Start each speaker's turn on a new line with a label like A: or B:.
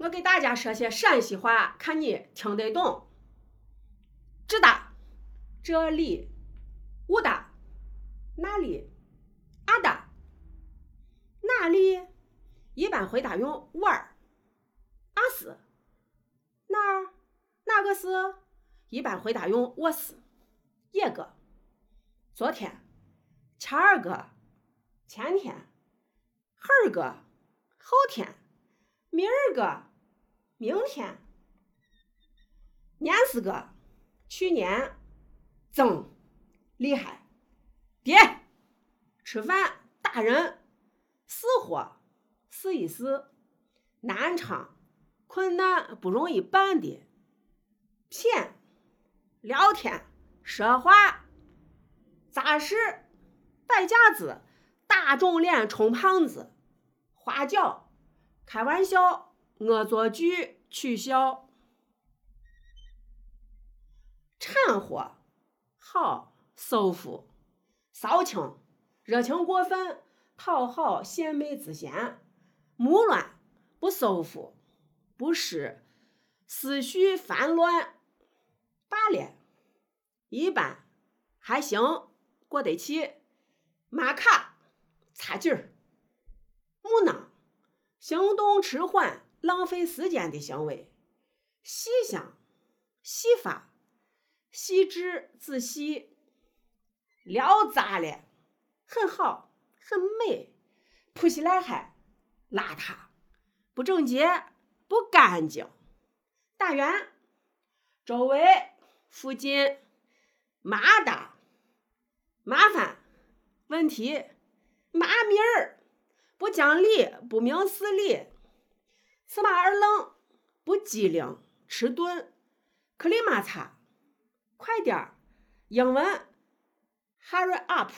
A: 我给大家说些陕西话，看你听得懂。这哒，这里，où 哒，那里，啊哒，哪里？一般回答用 what。啊是，哪儿？哪个是？一般回答用我是。一个，昨天，前儿个，前天，后儿个，后天，明儿个。明天，年是个去年，增厉害，爹吃饭打人，死活试一试，南昌困难不容易办的，骗聊天说话扎实，摆架子打肿脸充胖子，花脚开玩笑。恶作剧取笑，掺和好舒服，骚情热情过分，讨好献媚之嫌，木乱不舒服，不失思绪烦乱，罢了，一般还行，过得去，马卡差劲儿，木讷行动迟缓。浪费时间的行为，细想、细发、细致、仔细，聊咋了，很好，很美，扑起来还邋遢，不整洁，不干净，打圆，周围、附近，麻达，麻烦，问题，麻米儿，不讲理，不明事理。司马二愣，不机灵，迟钝，克里马擦，快点儿，英文，hurry up。